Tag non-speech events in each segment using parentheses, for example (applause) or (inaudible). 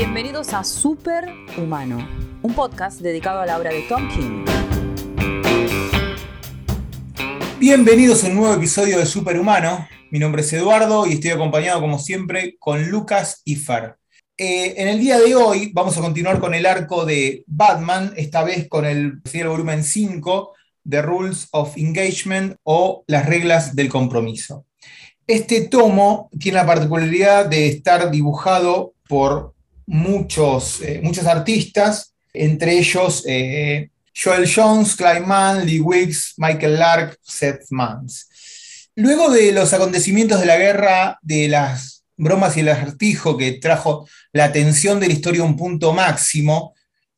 Bienvenidos a Super Humano, un podcast dedicado a la obra de Tom King. Bienvenidos a un nuevo episodio de Superhumano. Mi nombre es Eduardo y estoy acompañado, como siempre, con Lucas y Fer. Eh, en el día de hoy vamos a continuar con el arco de Batman, esta vez con el, el volumen 5 The Rules of Engagement o Las reglas del compromiso. Este tomo tiene la particularidad de estar dibujado por muchos, eh, muchos artistas, entre ellos eh, Joel Jones, Clive Mann, Lee Wicks, Michael Lark, Seth Mans. Luego de los acontecimientos de la guerra de las bromas y el acertijo que trajo la atención de la historia a un punto máximo,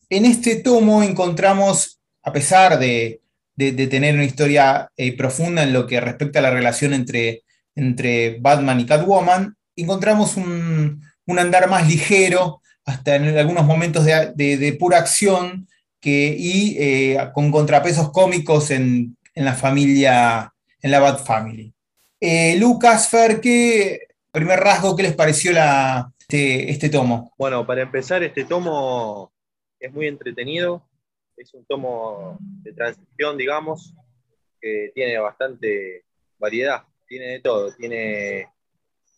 en este tomo encontramos, a pesar de, tener una historia eh, profunda en lo que respecta a la relación entre, entre Batman y Catwoman, encontramos un, un andar más ligero, hasta en algunos momentos de, pura acción, que, y eh, con contrapesos cómicos en, la familia, en la Bad Family. Eh, Lucas, Fer, ¿qué primer rasgo, qué les pareció la, este, este, tomo? Bueno, para empezar, este tomo es muy entretenido, es un tomo de transición, digamos, que tiene bastante variedad, tiene de todo, tiene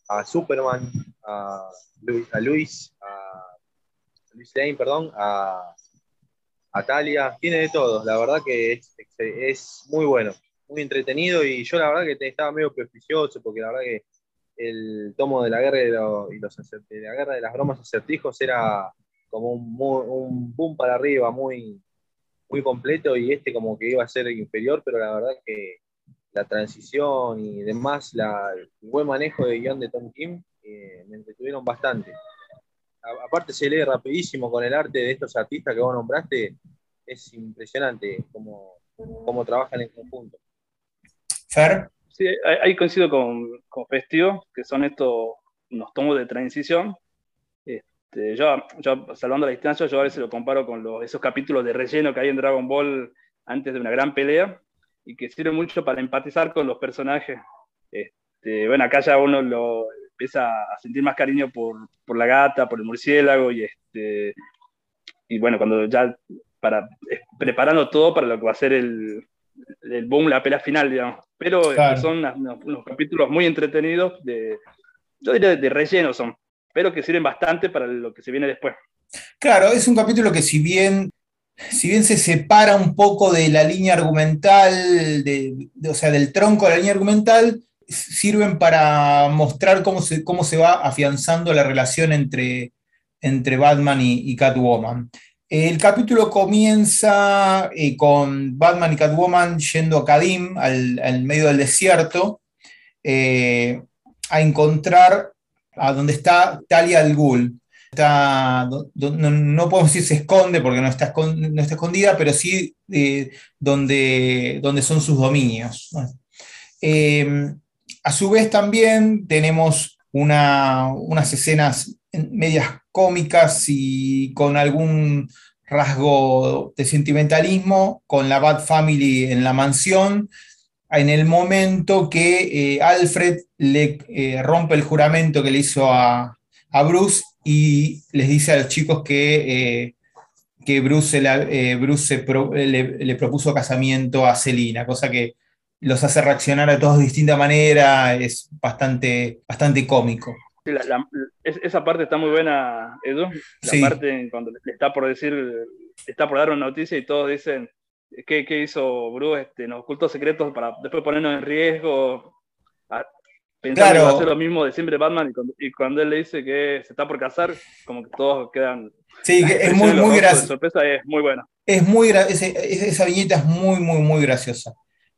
a Superman, a Luis, a, Luis, a Luis Lane, perdón, a, Talia, tiene de todo, la verdad que es, muy bueno, muy entretenido y yo la verdad que estaba medio prejuicioso porque la verdad que el tomo de la guerra de, y los, de la guerra de las bromas acertijos era como un, un, boom para arriba, muy, muy completo y este como que iba a ser inferior, pero la verdad que la transición y demás, la, el buen manejo de guion de Tom Kim eh, me entretuvieron bastante aparte se lee rapidísimo con el arte de estos artistas que vos nombraste, es impresionante cómo, cómo trabajan en conjunto. Fer. Sí, ahí coincido con, con Festivo, que son estos unos tomos de transición. Este, yo, yo, salvando la distancia, yo a veces lo comparo con los, esos capítulos de relleno que hay en Dragon Ball antes de una gran pelea y que sirven mucho para empatizar con los personajes. Este, bueno, acá ya uno lo, empieza a sentir más cariño por, por, la gata, por el murciélago y este y bueno, cuando ya para preparando todo para lo que va a ser el, el boom, la pelea final, digamos. Pero son unos, capítulos muy entretenidos, de, yo diría de relleno son, pero que sirven bastante para lo que se viene después. Claro, es un capítulo que si bien, si bien se separa un poco de la línea argumental, de, o sea, del tronco de la línea argumental, sirven para mostrar cómo se, cómo se va afianzando la relación entre, entre Batman y, Catwoman. El capítulo comienza eh, con Batman y Catwoman yendo a Kadim, al, medio del desierto, eh, a encontrar a donde está Talia al Ghul. No, podemos decir se esconde porque no está, no está escondida, pero sí eh, donde, donde son sus dominios. A su vez también tenemos unas escenas medias cómicas y con algún rasgo de sentimentalismo con la Bad Family en la mansión, en el momento que eh, Alfred le eh, rompe el juramento que le hizo a, Bruce y les dice a los chicos que, eh, que Bruce, Bruce le, propuso casamiento a Selina, cosa que los hace reaccionar a todos de distinta manera, es bastante, bastante cómico. esa parte está muy buena, Edu. La parte cuando le está por decir, está por dar una noticia y todos dicen, ¿qué, qué hizo Bruce? Este, nos ocultó secretos para después ponernos en riesgo. Pensando que va a hacer lo mismo de siempre Batman y cuando, él le dice que se está por casar, como que todos quedan... Sí, (laughs) es muy, muy gracioso. sorpresa es muy buena. Es muy esa viñeta es muy, muy, muy graciosa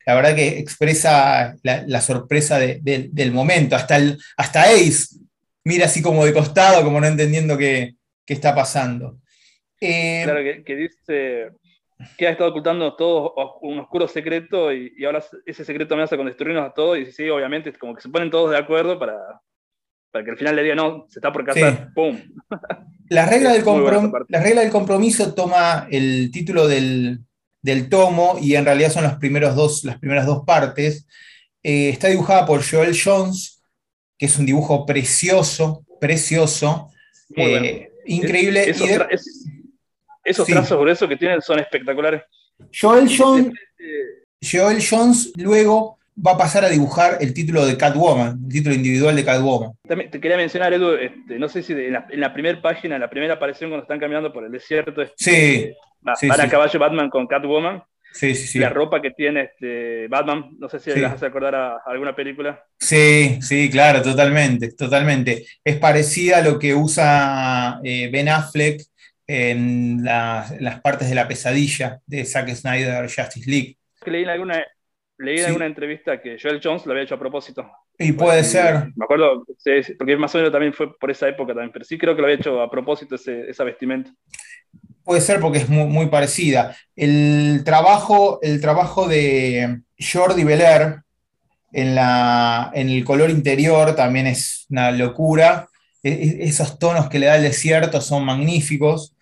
la verdad que expresa la, sorpresa del momento. Hasta, el, hasta Ace mira así como de costado, como no entendiendo qué, está pasando. Eh, claro, que, dice que ha estado ocultando todo un oscuro secreto y, ahora ese secreto amenaza con destruirnos a todos. Y sí, obviamente, como que se ponen todos de acuerdo para, para que al final le diga, no, se está por casar, ¡pum! La regla, (laughs) del la regla del compromiso toma el título del, del tomo, y en realidad son los primeros dos, las primeras dos partes. Eh, está dibujada por Joel Jones, que es un dibujo precioso, precioso. Eh, increíble. Esos, Y de- tra- es- esos Sí. trazos gruesos que tienen son espectaculares. Joel, Jones, Eh, Joel Jones luego va a pasar a dibujar el título de Catwoman, el título individual de Catwoman. También te quería mencionar, Edu, este, no sé si de- en, la, en la primera página, en la primera aparición cuando están caminando por el desierto, este, Sí, va- sí, van a caballo Batman con Catwoman, sí, sí, sí. la ropa que tiene este, Batman, no sé si Sí. las hace acordar a, a alguna película. Sí, sí, claro, totalmente, totalmente. Es parecida a lo que usa eh, Ben Affleck en las, partes de la pesadilla de Zack Snyder Justice League. Que leí en alguna, leí en Sí. alguna entrevista que Joel Jones lo había hecho a propósito. Y puede ser, Me acuerdo, porque más o menos también fue por esa época también, pero sí creo que lo había hecho a propósito ese, esa vestimenta. Puede ser porque es muy, parecida. El trabajo, el trabajo de Jordi Belair en, la, en el color interior también es una locura. E- e- esos tonos que le da el desierto son magníficos.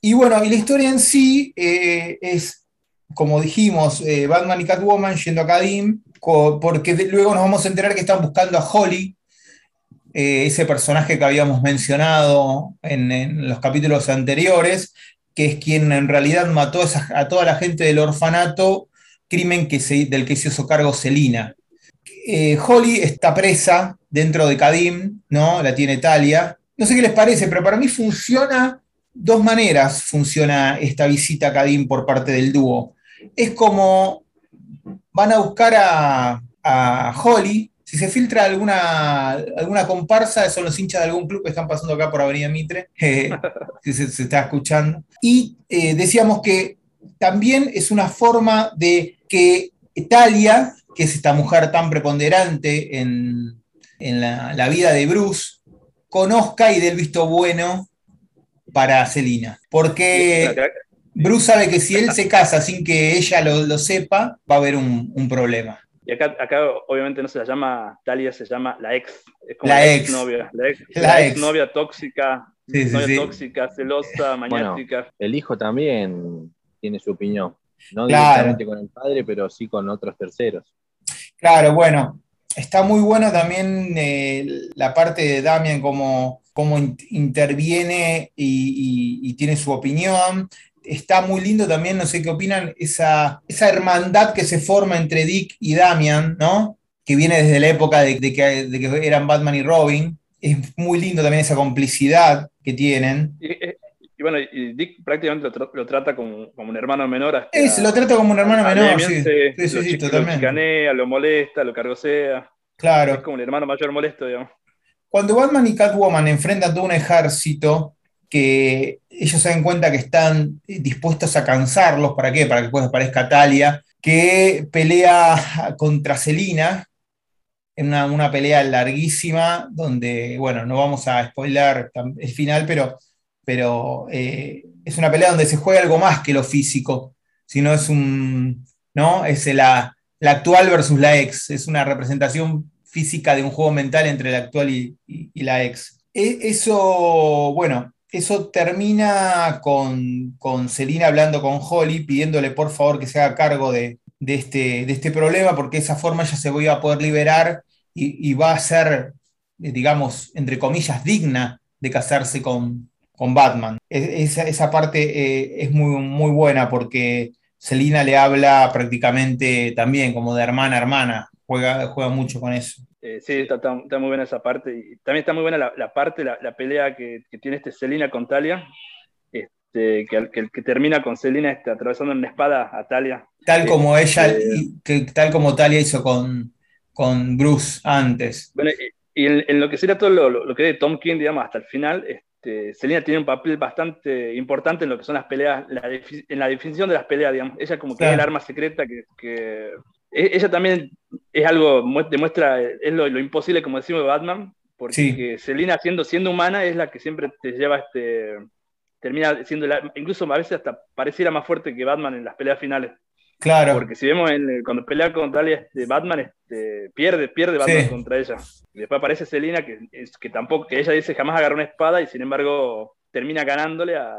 Y bueno, y la historia en sí eh, es, como dijimos, eh, Batman y Catwoman yendo a Kadim, porque luego nos vamos a enterar que están buscando a Holly, eh, ese personaje que habíamos mencionado en, los capítulos anteriores, que es quien en realidad mató a, toda la gente del orfanato, crimen que se- del que se hizo cargo Selina. Eh, Holly está presa dentro de Kadim, ¿no? La tiene Talia. No sé qué les parece, pero para mí funciona dos maneras, funciona esta visita a Kadim por parte del dúo. Es como van a buscar a, a Holly, si se filtra alguna, alguna comparsa, son los hinchas de algún club que están pasando acá por Avenida Mitre, (laughs) eh, si se, está escuchando. Y eh, decíamos que también es una forma de que Talia, que es esta mujer tan preponderante en, en la, vida de Bruce, conozca y dé el visto bueno para Selina. Porque Bruce sabe que si él se casa sin que ella lo, lo sepa, va a haber un problema. Y acá, acá obviamente no se la llama Talia, se llama la ex. Es como La la, ex. ex novia. La ex, La la ex. ex novia tóxica, Sí, sí, novia sí. tóxica, celosa, maniática. El hijo también tiene su opinión. No Claro. directamente con el padre, pero sí con otros terceros. Claro, bueno, está muy bueno también eh, la parte de Damian, cómo, cómo in- interviene y, y- y tiene su opinión. Está muy lindo también, no sé qué opinan, esa, esa hermandad que se forma entre Dick y Damian, ¿no? Que viene desde la época de, de que, de que eran Batman y Robin. Es muy lindo también esa complicidad que tienen. Y, y- y bueno, y Dick prácticamente lo, tra- lo trata como, como un hermano menor. Es, lo trata como un hermano a menor, sí. se- Sí, sí, lo sí, Lo chicanea, lo molesta, lo cargosea. Es Claro. como el hermano mayor molesto, digamos. Cuando Batman y Catwoman enfrentan todo un ejército que ellos se dan cuenta que están dispuestos a cansarlos, ¿para qué? Para que después aparezca Talia, que pelea contra Selina en una, una pelea larguísima, donde, bueno, no vamos a spoiler el final, pero, pero eh, es una pelea donde se juega algo más que lo físico, sino es un, ¿no? Es la, la actual versus la ex, es una representación física de un juego mental entre la actual y, y- y la ex. E- eso, bueno, eso termina con, con hablando con Holly, pidiéndole por favor que se haga cargo de, de este, de este problema, porque de esa forma ella se va a poder liberar y, va a ser, eh, digamos, entre comillas, digna de casarse con, con Batman. Esa, esa parte eh, es muy, muy buena porque Selina le habla prácticamente también como de hermana a hermana, juega, juega mucho con eso. Eh, sí, está, está- está muy buena esa parte. Y también está muy buena la, la parte, la, la pelea que, que tiene este Selina con Talia. Este, que, que, que termina con Selina este, atravesando una espada a Talia. Tal Sí, como ella, eh, tal como Talia hizo con, con Bruce antes. Bueno, y, y en, en lo que sería todo lo, lo- lo que es de Tom King, digamos, hasta el final, este, tiene un papel bastante importante en lo que son las peleas, la en la definición de las peleas, digamos. Ella como que Claro. es el arma secreta que... que- ella también es algo, mu- demuestra, es lo, lo imposible, como decimos, de Batman, porque Sí. Selina siendo, siendo humana es la que siempre te lleva este... Termina siendo, la- incluso a veces hasta pareciera más fuerte que Batman en las peleas finales. Claro, Porque si vemos en cuando pelea contra Talia, este, Batman este, pierde, pierde Batman Sí. contra ella. Y después aparece Selina, que, que tampoco, que ella dice jamás agarró una espada y sin embargo termina ganándole a,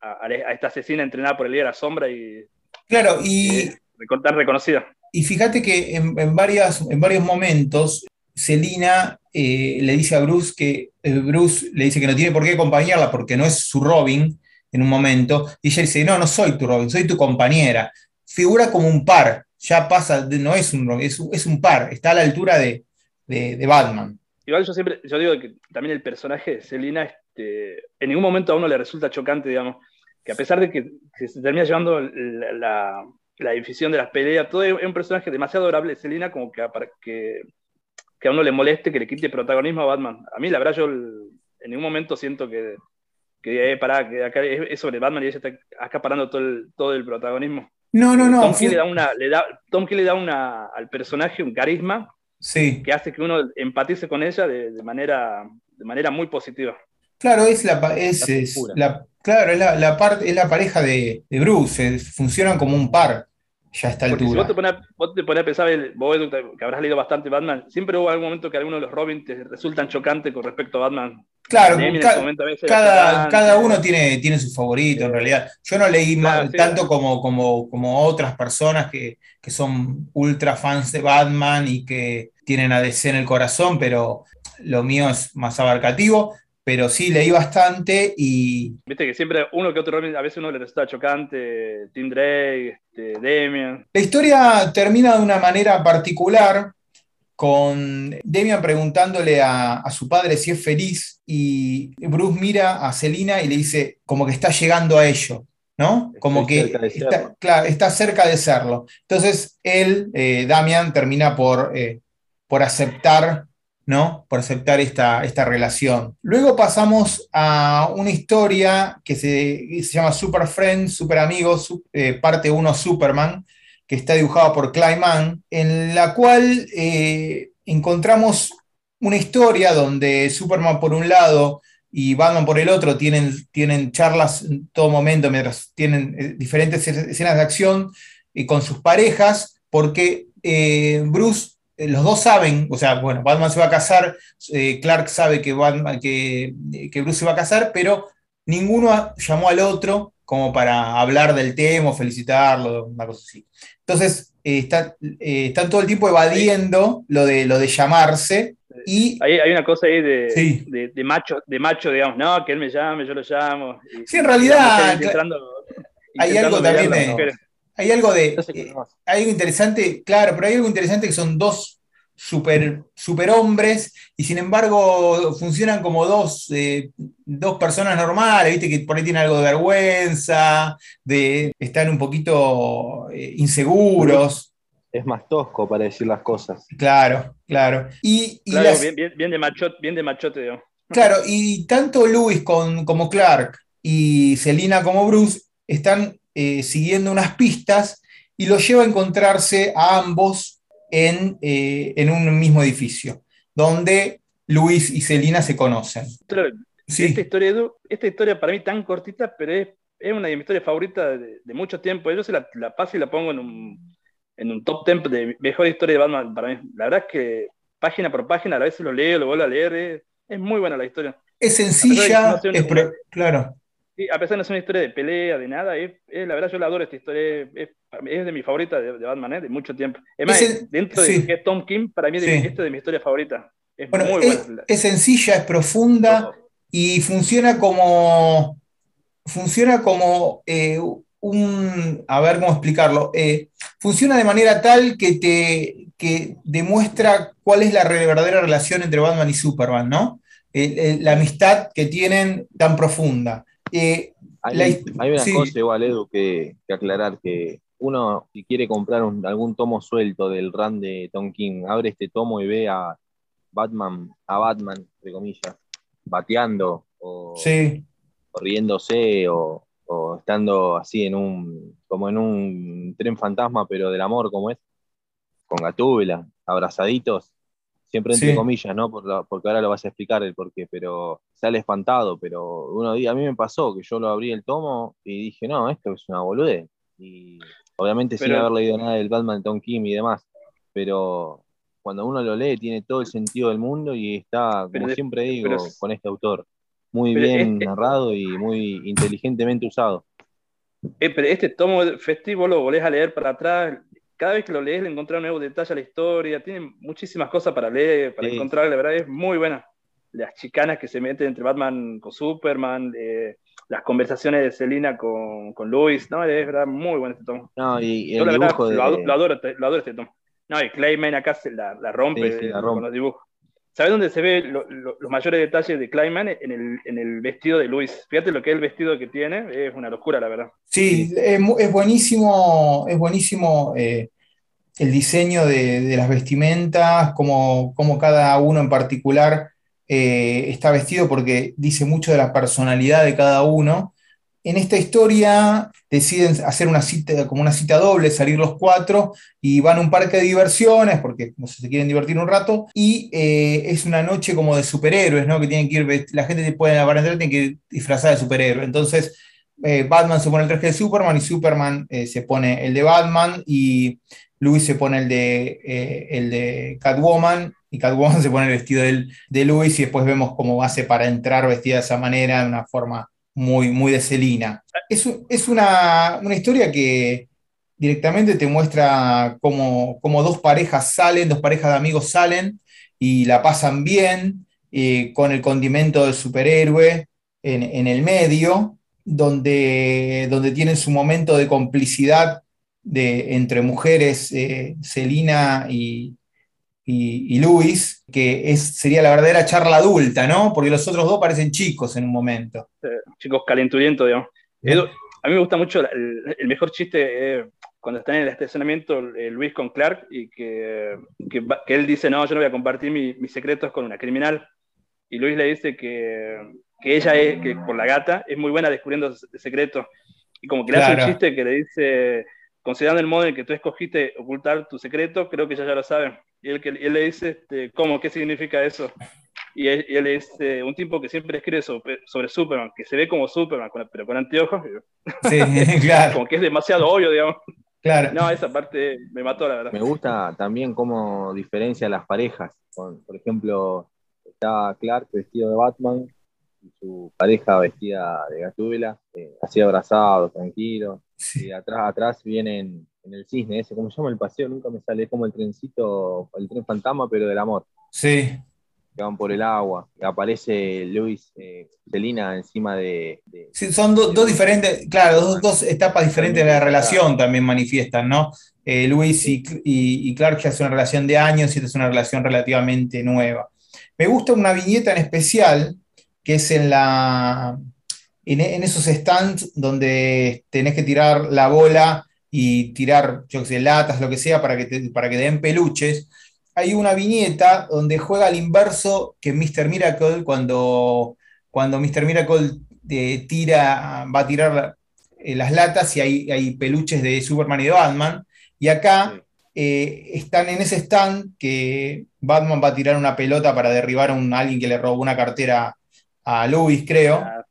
a- a esta asesina entrenada por el líder a sombra y claro, y, eh, tan reconocida. Y fíjate que en, varias, en varios momentos Selina eh, le dice a Bruce que eh, Bruce le dice que no tiene por qué acompañarla porque no es su Robin en un momento, y ella dice, no, no soy tu Robin, soy tu compañera. Figura como un par, ya pasa, no es un Robin, es, un par, está a la altura de, Batman. Igual yo siempre, yo digo que también el personaje de Selina, este, en ningún momento a uno le resulta chocante, digamos, que a pesar de que, se termina llevando la, división de las peleas, todo es un personaje demasiado adorable, Selina, como que, que, que, a uno le moleste, que le quite protagonismo a Batman. A mí, la verdad, yo en ningún momento siento que, que, eh, que acá es, sobre Batman y ella está acaparando todo el, todo el protagonismo. No, no, no. Tom King, le da, una, le da, Tom le da una, al personaje un carisma sí. que hace que uno empatice con ella de, de manera, de manera muy positiva. Claro, es la, es, la, claro, es la, la, parte, es la pareja de, de Bruce, funcionan como un par ya está el altura. Si vos te, pones, a pensar, vos que habrás leído bastante Batman, siempre hubo algún momento que algunos de los Robin te resultan chocantes con respecto a Batman. Claro, cada, cada, uno tiene, tiene su favorito en realidad. Yo no leí tanto como, como, como otras personas que, que, son ultra fans de Batman y que tienen a DC en el corazón, pero lo mío es más abarcativo pero sí leí bastante y... Viste que siempre uno que otro, a veces uno le resulta chocante, Tim Drake, este, Demian. La historia termina de una manera particular con Demian preguntándole a, su padre si es feliz y Bruce mira a Selina y le dice como que está llegando a ello, ¿no? Como que está, claro, está, cerca de serlo. Entonces él, eh, Damian, termina por, eh, por aceptar ¿no? Por aceptar esta, esta relación. Luego pasamos a una historia que se, se llama Super Friends, Super Amigos, eh, parte 1 Superman, que está dibujado por Mann, en la cual eh, encontramos una historia donde Superman por un lado y Batman por el otro tienen, tienen charlas en todo momento mientras tienen eh, diferentes escenas de acción y con sus parejas, porque Bruce los dos saben, o sea, bueno, Batman se va a casar, eh, Clark sabe que, Batman, que, Bruce se va a casar, pero ninguno llamó al otro como para hablar del tema o felicitarlo, una cosa así. Entonces, eh, están todo el tiempo evadiendo lo de, lo de llamarse. Y, hay, hay una cosa ahí de, de, macho, de macho, digamos, no, que él me llame, yo lo llamo. sí, en realidad. hay algo también de, hay algo de. Eh, hay algo interesante, claro, pero hay algo interesante que son dos super, super hombres y sin embargo funcionan como dos, eh, dos personas normales, viste que por ahí tienen algo de vergüenza, de están un poquito eh, inseguros. Es más tosco para decir las cosas. Claro, claro. Y, bien, de machote, bien de machote, Claro, y tanto Luis como Clark y Selina como Bruce están eh, siguiendo unas pistas y lo lleva a encontrarse a ambos en, eh, en un mismo edificio, donde Luis y Celina se conocen. esta, historia, esta historia para mí tan cortita, pero es, es una de mis historias favoritas de, mucho tiempo. Yo se la, la, paso y la pongo en un, en un top 10 de mejor historia de Batman para mí. La verdad es que página por página a veces lo leo, lo vuelvo a leer, es, muy buena la historia. Es sencilla, es claro a pesar de no ser una historia de pelea, de nada, es, la verdad yo la adoro esta historia, es, de mi favorita de, Batman, ¿eh? de mucho tiempo. Es más, dentro de que Tom King, para mí es de mi historia favorita. Es muy buena. Es, sencilla, es profunda y funciona como, funciona como eh, un, a ver cómo explicarlo, eh, funciona de manera tal que te que demuestra cuál es la verdadera relación entre Batman y Superman, ¿no? la amistad que tienen tan profunda. Eh, hay, una cosa igual, Edu, que, aclarar, que uno, si quiere comprar algún tomo suelto del run de Tom King, abre este tomo y ve a Batman, a Batman, entre comillas, bateando o riéndose o, estando así en un, como en un tren fantasma, pero del amor, como es, con Gatúbela, abrazaditos, siempre entre comillas, ¿no? porque ahora lo vas a explicar el porqué, pero sale espantado, pero uno día a mí me pasó que yo lo abrí el tomo y dije, no, esto es una boludez. Y obviamente sin haber leído nada del Batman Tom Kim y demás, pero cuando uno lo lee tiene todo el sentido del mundo y está, como siempre digo, con este autor, muy bien narrado y muy inteligentemente usado. Eh, pero este tomo festivo lo volvés a leer para atrás, cada vez que lo lees le encontrás un nuevo detalle a la historia, tiene muchísimas cosas para leer, para encontrar, la verdad es muy buena. Las chicanas que se meten entre Batman con Superman, eh, las conversaciones de Selina con, con Luis, no, es verdad, muy bueno este tomo. No, y el dibujo de... lo, adoro, lo, adoro, este tomo. No, y Clayman acá se la, la rompe, la rompe. con los dibujos. ¿Sabes dónde se ve los mayores detalles de Clayman? En el, en el, vestido de Luis. Fíjate lo que es el vestido que tiene, es una locura, la verdad. Sí, es, buenísimo, es buenísimo eh, el diseño de, de, las vestimentas, como, como cada uno en particular eh, está vestido porque dice mucho de la personalidad de cada uno. En esta historia deciden hacer una cita, como una cita doble, salir los cuatro y van a un parque de diversiones porque no sé, se quieren divertir un rato y eh, es una noche como de superhéroes, ¿no? Que tienen que ir, la gente puede aparecer, tiene que ir disfrazada de superhéroe. Entonces eh, Batman se pone el traje de Superman y Superman se pone el de Batman y Luis se pone el de, el de Catwoman y Catwoman (laughs) se pone el vestido de Luis y después vemos cómo hace para entrar vestida de esa manera, de una forma muy, muy de Celina. Es, es una, una, historia que directamente te muestra cómo, cómo, dos parejas salen, dos parejas de amigos salen y la pasan bien, eh, con el condimento del superhéroe en, en el medio, donde, donde tienen su momento de complicidad de, entre mujeres, eh, Celina y, y, Luis, que es, sería la verdadera charla adulta, ¿no? Porque los otros dos parecen chicos en un momento. chicos calenturientos, digamos. a mí me gusta mucho, el, mejor chiste es cuando están en el estacionamiento Luis con Clark y que, que, él dice, no, yo no voy a compartir mis secretos con una criminal. Y Luis le dice que, que ella es, que por la gata, es muy buena descubriendo secretos. Y como que le hace un chiste que le dice, considerando el modo en que tú escogiste ocultar tu secreto, creo que ella ya lo sabe. Y él, él le dice, este, ¿cómo? ¿Qué significa eso? Y él, él es eh, un tipo que siempre escribe sobre, sobre, Superman, que se ve como Superman, pero con anteojos. Sí, (laughs) claro. como que es demasiado obvio, digamos. Claro. No, esa parte me mató, la verdad. Me gusta también cómo diferencia las parejas. por ejemplo, está Clark vestido de Batman y su pareja vestida de Gatúbela, eh, así abrazados, tranquilos. Y atrás, atrás vienen en el cisne, ese, ¿cómo se llama el paseo? Nunca me sale como el trencito, el tren fantasma, pero del amor. Sí. Que van por el agua. Aparece Luis eh, Celina encima de. sí, son dos diferentes, claro, dos, etapas diferentes de la relación también manifiestan, ¿no? Eh, Luis y, y, Clark ya es una relación de años y esta es una relación relativamente nueva. Me gusta una viñeta en especial que es en la. En, en esos stands donde tenés que tirar la bola y tirar, yo sé, latas, lo que sea, para que te, para que den peluches. Hay una viñeta donde juega al inverso que Mr. Miracle, cuando, cuando Mr. Miracle eh, tira, va a tirar eh, las latas y hay, hay, peluches de Superman y de Batman. Y acá eh, están en ese stand que Batman va a tirar una pelota para derribar a, un, alguien que le robó una cartera a Louis, creo. Ah,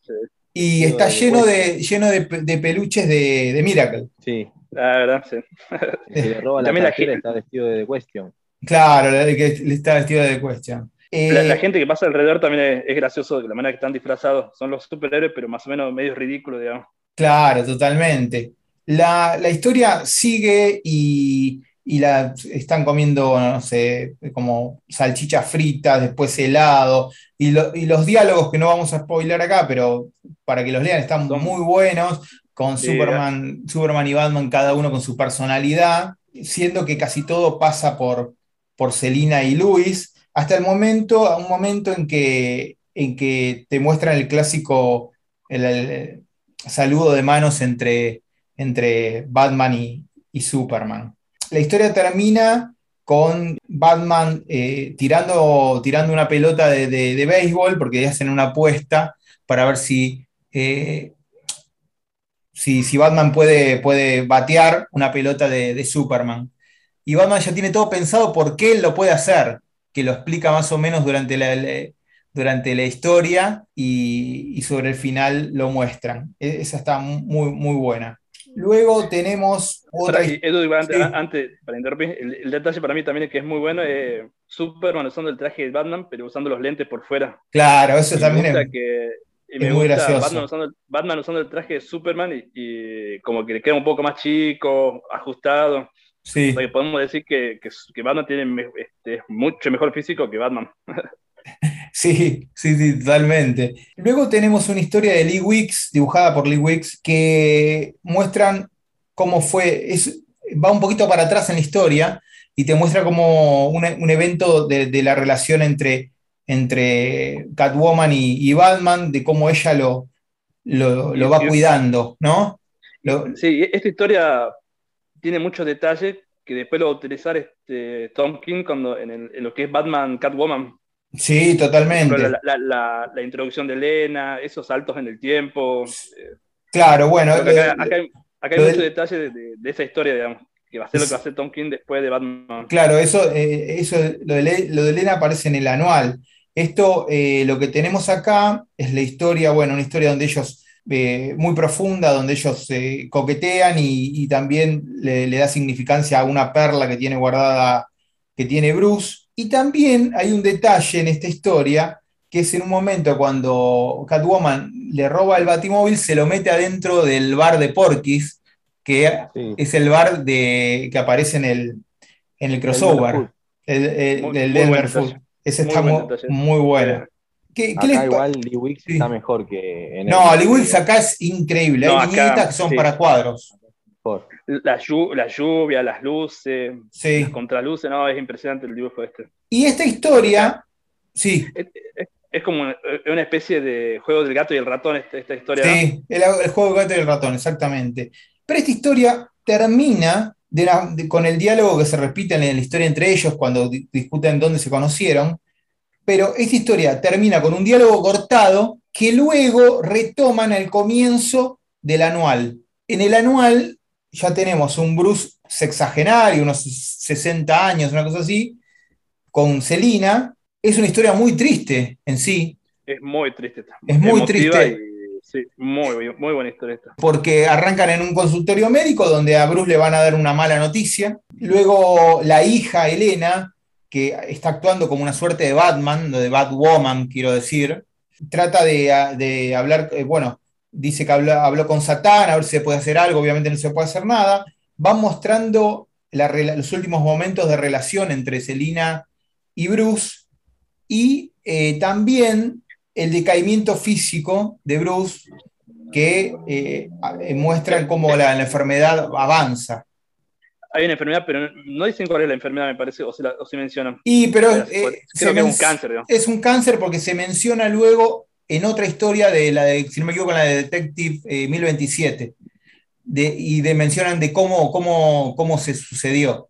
y está lleno de, lleno de, de peluches de, de, Miracle. Sí, la verdad, sí. (laughs) Si le roba (laughs) la cartera está vestido de The Question. Claro, que está vestido de The Question. la, eh, gente que pasa alrededor también es, gracioso de la manera que están disfrazados. Son los superhéroes, pero más o menos medio ridículos, digamos. Claro, totalmente. La, la historia sigue y, y, la están comiendo, no sé, como salchichas fritas, después helado, y, y, los diálogos que no vamos a spoiler acá, pero para que los lean están muy buenos con Superman, Superman y Batman, cada uno con su personalidad, siendo que casi todo pasa por, por Selina y Luis, hasta el momento, a un momento en que, en que te muestran el clásico el, saludo de manos entre, entre Batman y, Superman. La historia termina con Batman eh, tirando, tirando una pelota de, de, béisbol, porque hacen una apuesta para ver si eh, si, Batman puede, puede batear una pelota de, Superman. Y Batman ya tiene todo pensado por qué él lo puede hacer, que lo explica más o menos durante la, durante la historia y, sobre el final lo muestran. E, esa está muy, muy buena. Luego tenemos otra. Edu, antes, para interrumpir, el, detalle para mí también es que es muy bueno. Eh, Superman usando el traje de Batman, pero usando los lentes por fuera. Claro, eso también es. Que y me muy gusta gracioso. Batman usando, el traje de Superman y, como que le queda un poco más chico, ajustado. Sí. podemos decir que, que, Batman tiene este, mucho mejor físico que Batman. (laughs) Sí, sí, sí, totalmente. Luego tenemos una historia de Lee Wicks, dibujada por Lee Wicks, que muestran cómo fue, es, va un poquito para atrás en la historia y te muestra como un, evento de, la relación entre, entre Catwoman y, Batman, de cómo ella lo, lo, va cuidando, ¿no? sí, esta historia tiene muchos detalles que después lo va a utilizar este Tom King cuando, en, lo que es Batman Catwoman. Sí, totalmente. La, introducción de Elena, esos saltos en el tiempo. Claro, bueno. Acá, hay, muchos detalles de, esa historia, digamos, que va a ser lo que va a hacer Tom King después de Batman. Claro, eso, eh, eso lo, de, lo de Elena aparece en el anual. Esto, eh, lo que tenemos acá es la historia, bueno, una historia donde ellos, eh, muy profunda, donde ellos se coquetean y, también le, le, da significancia a una perla que tiene guardada, que tiene Bruce. Y también hay un detalle en esta historia, que es en un momento cuando Catwoman le roba el batimóvil, se lo mete adentro del bar de Porky's, que es el bar de, que aparece en el, en el crossover, el, el, Denver Food. Ese está muy, bueno. ¿Qué, acá igual Lee Wicks está mejor que en No, Lee Wicks acá es increíble. Hay niñitas que son para cuadros. La, lluvia, las luces, las contraluces, no, es impresionante el dibujo este. Y esta historia, sí. Es, como una, especie de juego del gato y el ratón, esta, esta historia. Sí, el, juego del gato y el ratón, exactamente. Pero esta historia termina con el diálogo que se repite en la historia entre ellos cuando discuten dónde se conocieron. Pero esta historia termina con un diálogo cortado que luego retoman al comienzo del anual. En el anual ya tenemos un Bruce sexagenario, unos 60 años, una cosa así, con Celina. Es una historia muy triste en sí. Es muy triste. Es muy triste. sí, muy, muy buena historia esta. Porque arrancan en un consultorio médico donde a Bruce le van a dar una mala noticia. Luego la hija Elena, que está actuando como una suerte de Batman, de Batwoman, quiero decir, trata de, de hablar, eh, bueno, dice que habló, con Satán, a ver si se puede hacer algo, obviamente no se puede hacer nada. Van mostrando los últimos momentos de relación entre Selina y Bruce y eh, también el decaimiento físico de Bruce que eh, eh, muestra cómo la, enfermedad avanza. Hay una enfermedad, pero no dicen cuál es la enfermedad, me parece, o se, mencionan. Y, pero es un cáncer. Es un cáncer porque se menciona luego en otra historia de la de, si no me equivoco, la de Detective 1027. Eh, de, y de, mencionan de cómo, cómo, cómo se sucedió,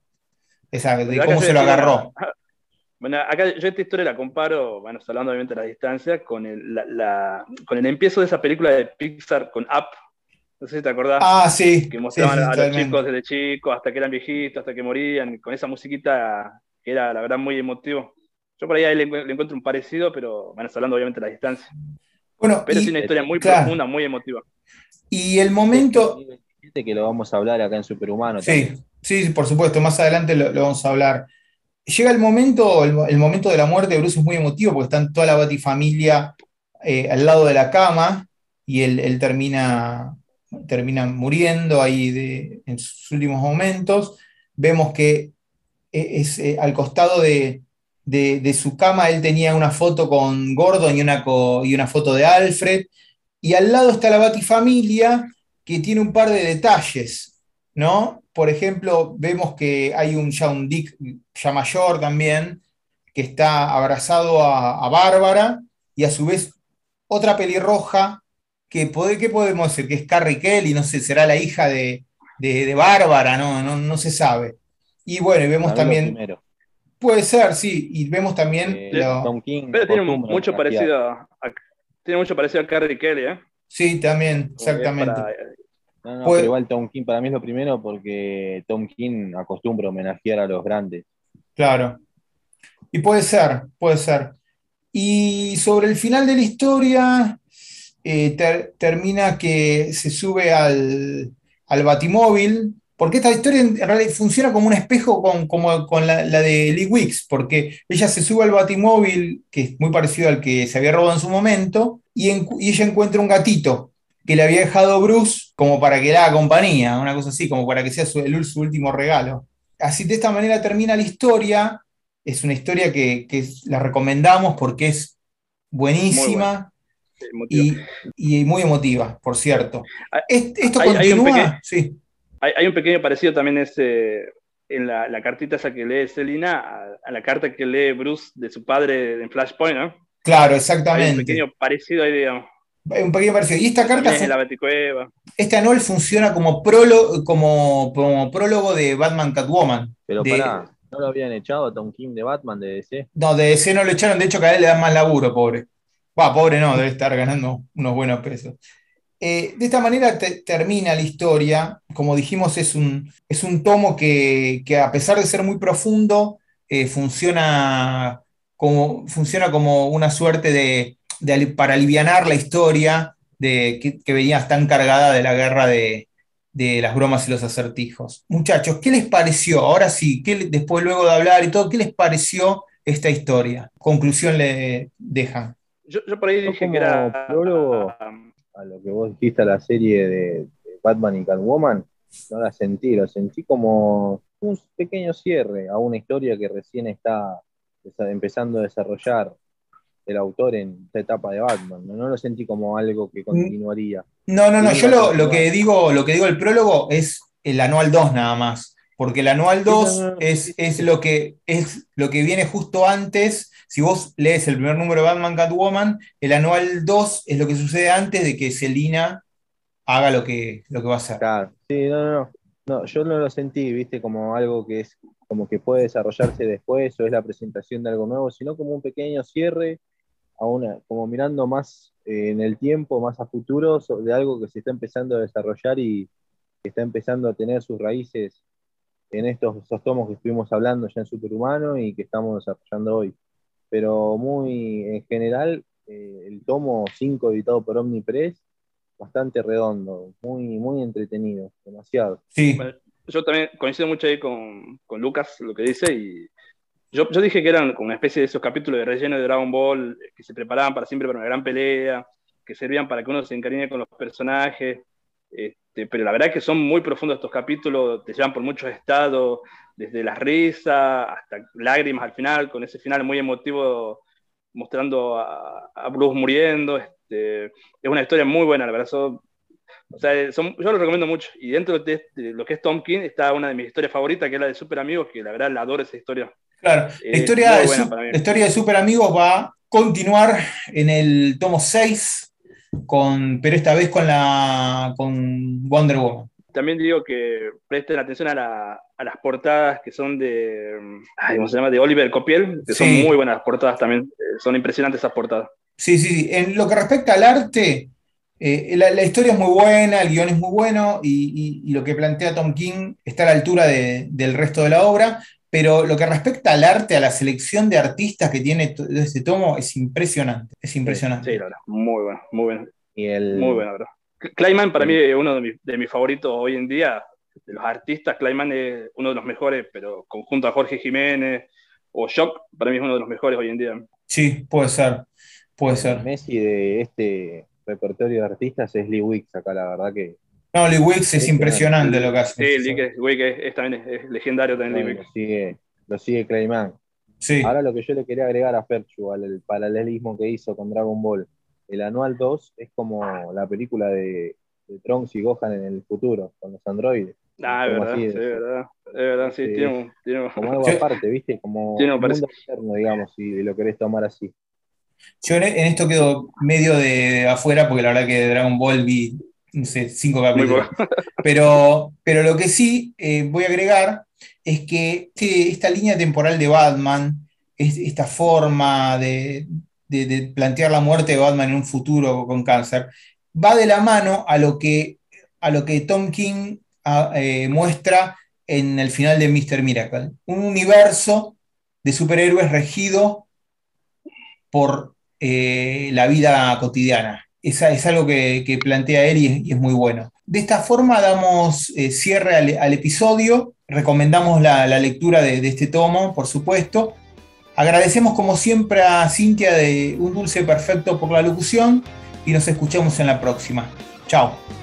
esa, de cómo se lo agarró. (laughs) Bueno, acá yo esta historia la comparo, bueno, hablando obviamente de la distancia, con el, la, con el empiezo de esa película de Pixar con Up. No sé si te acordás. Ah, sí. Que mostraban a los chicos desde chicos hasta que eran viejitos, hasta que morían, con esa musiquita que era la verdad muy emotivo. Yo por ahí le, encuentro un parecido, pero bueno, hablando obviamente de la distancia. Bueno, pero es una historia muy profunda, muy emotiva. Y el momento. Que lo vamos a hablar acá en Superhumano. Sí, sí, por supuesto, más adelante lo, vamos a hablar. Llega el momento, el, momento de la muerte de Bruce es muy emotivo porque están toda la batifamilia eh, al lado de la cama y él, termina, termina muriendo ahí en sus últimos momentos. Vemos que e, es, eh, al costado de, de, su cama él tenía una foto con Gordon y una, y una foto de Alfred, y al lado está la Batifamilia, que tiene un par de detalles, ¿no? Por ejemplo, vemos que hay un, ya un Dick ya mayor también, que está abrazado a, Bárbara, y a su vez otra pelirroja, que ¿qué podemos decir? Que es Carrie Kelly, no sé, será la hija de, Bárbara, ¿no? No, se sabe. Y bueno, y vemos también... Puede ser, sí. Y vemos también. Eh, pero tiene mucho, parecido a, tiene mucho parecido a Carrie Kelly, ¿eh? Sí, también, exactamente. No, no, pero igual Tom King para mí es lo primero porque Tom King acostumbra homenajear a los grandes. Claro. Y puede ser, puede ser. Y sobre el final de la historia, eh, termina que se sube al, al batimóvil porque esta historia en realidad funciona como un espejo con, como, con la, de Lee Wicks, porque ella se sube al batimóvil, que es muy parecido al que se había robado en su momento, y, ella encuentra un gatito que le había dejado Bruce como para que le haga compañía, una cosa así, como para que sea su, su último regalo. así de esta manera termina la historia. Es una historia que, la recomendamos porque es buenísima y, muy emotiva, por cierto. ¿Esto continúa? sí. Hay, un pequeño parecido también ese, en la, cartita esa que lee Selina a, la carta que lee Bruce de su padre en Flashpoint, ¿no? Claro, exactamente. Hay un pequeño parecido ahí, digamos. Un pequeño parecido. Y esta carta. Es la Baticueva. Este anual funciona como prólogo, como, prólogo de Batman Catwoman. Pero pará, ¿no lo habían echado a Tom King de Batman de DC? No, de DC no lo echaron, de hecho, cada vez le dan más laburo, pobre. Va, pobre no, debe estar ganando unos buenos pesos. Eh, de esta manera termina la historia. Como dijimos, es un, es un tomo que, a pesar de ser muy profundo, eh, funciona, como, funciona como una suerte de, para aliviar la historia de, que, venía tan cargada de la guerra de, las bromas y los acertijos. Muchachos, ¿qué les pareció? Ahora sí, después luego de hablar y todo, ¿qué les pareció esta historia? Conclusión le dejan. Yo, por ahí dije que era a lo que vos dijiste a la serie de, Batman y Catwoman, no la sentí, lo sentí como un pequeño cierre a una historia que recién está empezando a desarrollar el autor en esta etapa de Batman. No, lo sentí como algo que continuaría. No, no, no, yo lo, que digo, lo que digo el prólogo es el anual 2 nada más. Porque el anual 2 es, es, lo que, es lo que viene justo antes si vos lees el primer número de Batman Catwoman, el anual 2 es lo que sucede antes de que Selina haga lo que, lo que va a hacer. Claro, sí, no, no, no. yo no lo sentí, viste, como algo que es como que puede desarrollarse después o es la presentación de algo nuevo, sino como un pequeño cierre, a una, como mirando más eh, en el tiempo, más a futuro, de algo que se está empezando a desarrollar y que está empezando a tener sus raíces en estos, estos tomos que estuvimos hablando ya en Superhumano y que estamos desarrollando hoy pero muy en general, eh, el tomo 5 editado por Omnipress, bastante redondo, muy, muy entretenido, demasiado. Sí. yo también coincido mucho ahí con, con, Lucas, lo que dice, y yo, yo dije que eran como una especie de esos capítulos de relleno de Dragon Ball que se preparaban para siempre para una gran pelea, que servían para que uno se encariñe con los personajes. Este, pero la verdad es que son muy profundos estos capítulos, te llevan por muchos estados, desde la risa hasta lágrimas al final, con ese final muy emotivo mostrando a, Bruce muriendo. Este, es una historia muy buena, la verdad. o sea, yo lo recomiendo mucho. Y dentro de, lo que es Tom King está una de mis historias favoritas, que es la de Super Amigos, que la verdad la adoro esa historia. Claro, la historia, de, la historia de Super Amigos va a continuar en el tomo 6 con, pero esta vez con, la, con Wonder Woman. También digo que presten atención a, las portadas que son de, ¿cómo se llama? De Oliver Copiel, que son muy buenas las portadas también, eh, son impresionantes esas portadas. Sí, sí, sí. En lo que respecta al arte, eh, la, historia es muy buena, el guion es muy bueno y, lo que plantea Tom King está a la altura del resto de la obra, pero lo que respecta al arte, a la selección de artistas que tiene este tomo, es impresionante. Es impresionante. Sí, la verdad. Muy bueno, muy bueno. Y el... Muy bueno, verdad. Clayman para mí es uno de mis, de favoritos hoy en día. De los artistas, Clayman es uno de los mejores, pero conjunto a Jorge Jiménez o Shock, para mí es uno de los mejores hoy en día. Sí, puede ser. Puede ser. Messi de este repertorio de artistas es Lee Wicks acá, la verdad que no, Lee Wicks es impresionante lo que hace. Sí, Lee Wicks es, también es, legendario también. Lee Lo sigue, lo sigue Clayman. Sí. Ahora lo que yo le quería agregar a Ferchu, al paralelismo que hizo con Dragon Ball, el anual 2 es como la película de, de Trunks y Gohan en el futuro, con los androides. Ah, es verdad, sí, es verdad, es verdad, sí, tiene, tiene, Como algo aparte, ¿viste? Como tiene un mundo externo, digamos, si lo querés tomar así. Yo en esto quedo medio de afuera, porque la verdad que Dragon Ball vi no sé, cinco capítulos. Pero, pero lo que sí eh, voy a agregar es que esta línea temporal de Batman, esta forma de, plantear la muerte de Batman en un futuro con cáncer, va de la mano a lo que, a lo que Tom King ah, eh, muestra en el final de Mr. Miracle. Un universo de superhéroes regido por eh, la vida cotidiana es, algo que, plantea él y, es muy bueno. De esta forma damos eh, cierre al, episodio, recomendamos la, lectura de, de, este tomo, por supuesto. Agradecemos como siempre a Cintia de Un Dulce Perfecto por la locución y nos escuchamos en la próxima. Chao.